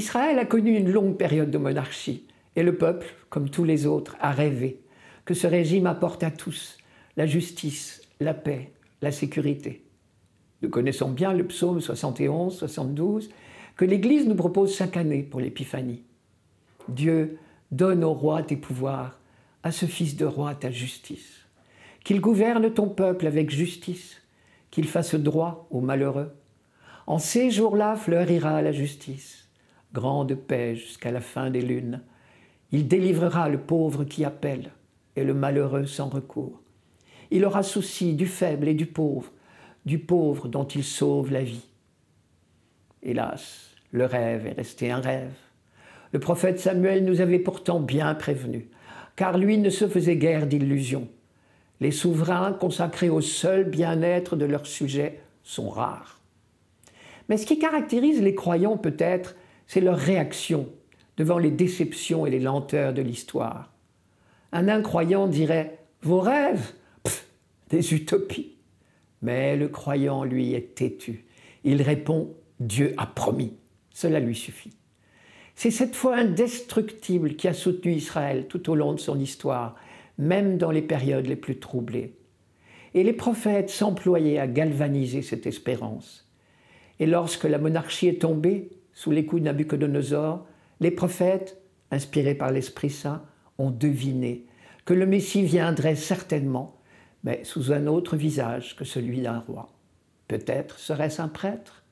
Israël a connu une longue période de monarchie et le peuple, comme tous les autres, a rêvé que ce régime apporte à tous la justice, la paix, la sécurité. Nous connaissons bien le psaume 71, 72, que l'Église nous propose chaque année pour l'Épiphanie. Dieu donne au roi tes pouvoirs, à ce fils de roi ta justice. Qu'il gouverne ton peuple avec justice, qu'il fasse droit aux malheureux. En ces jours-là fleurira la justice, grande paix jusqu'à la fin des lunes. Il délivrera le pauvre qui appelle et le malheureux sans recours. Il aura souci du faible et du pauvre, du pauvre dont il sauve la vie. Hélas, le rêve est resté un rêve. Le prophète Samuel nous avait pourtant bien prévenus, car lui ne se faisait guère d'illusions. Les souverains consacrés au seul bien-être de leurs sujets sont rares. Mais ce qui caractérise les croyants peut-être, c'est leur réaction devant les déceptions et les lenteurs de l'histoire. Un incroyant dirait Vos rêves Des utopies. Mais le croyant, lui, est têtu. Il répond Dieu a promis. Cela lui suffit. C'est cette foi indestructible qui a soutenu Israël tout au long de son histoire, même dans les périodes les plus troublées. Et les prophètes s'employaient à galvaniser cette espérance. Et lorsque la monarchie est tombée, sous les coups de Nabucodonosor, les prophètes, inspirés par l'Esprit Saint, ont deviné que le Messie viendrait certainement, mais sous un autre visage que celui d'un roi. Peut-être serait-ce un prêtre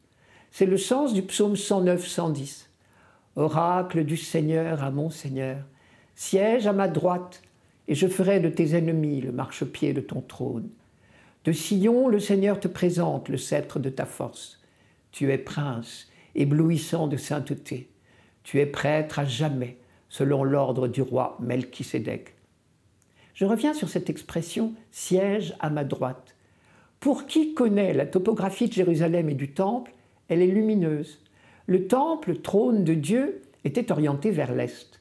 C'est le sens du psaume 109-110. Oracle du Seigneur à mon Seigneur, siège à ma droite, et je ferai de tes ennemis le marchepied de ton trône. De Sion, le Seigneur te présente le sceptre de ta force. Tu es prince, éblouissant de sainteté. Tu es prêtre à jamais, selon l'ordre du roi Melchisédek. Je reviens sur cette expression siège à ma droite. Pour qui connaît la topographie de Jérusalem et du temple, elle est lumineuse. Le temple, trône de Dieu, était orienté vers l'est.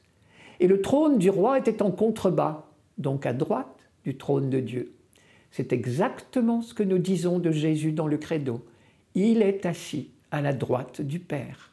Et le trône du roi était en contrebas, donc à droite du trône de Dieu. C'est exactement ce que nous disons de Jésus dans le credo. Il est assis à la droite du Père.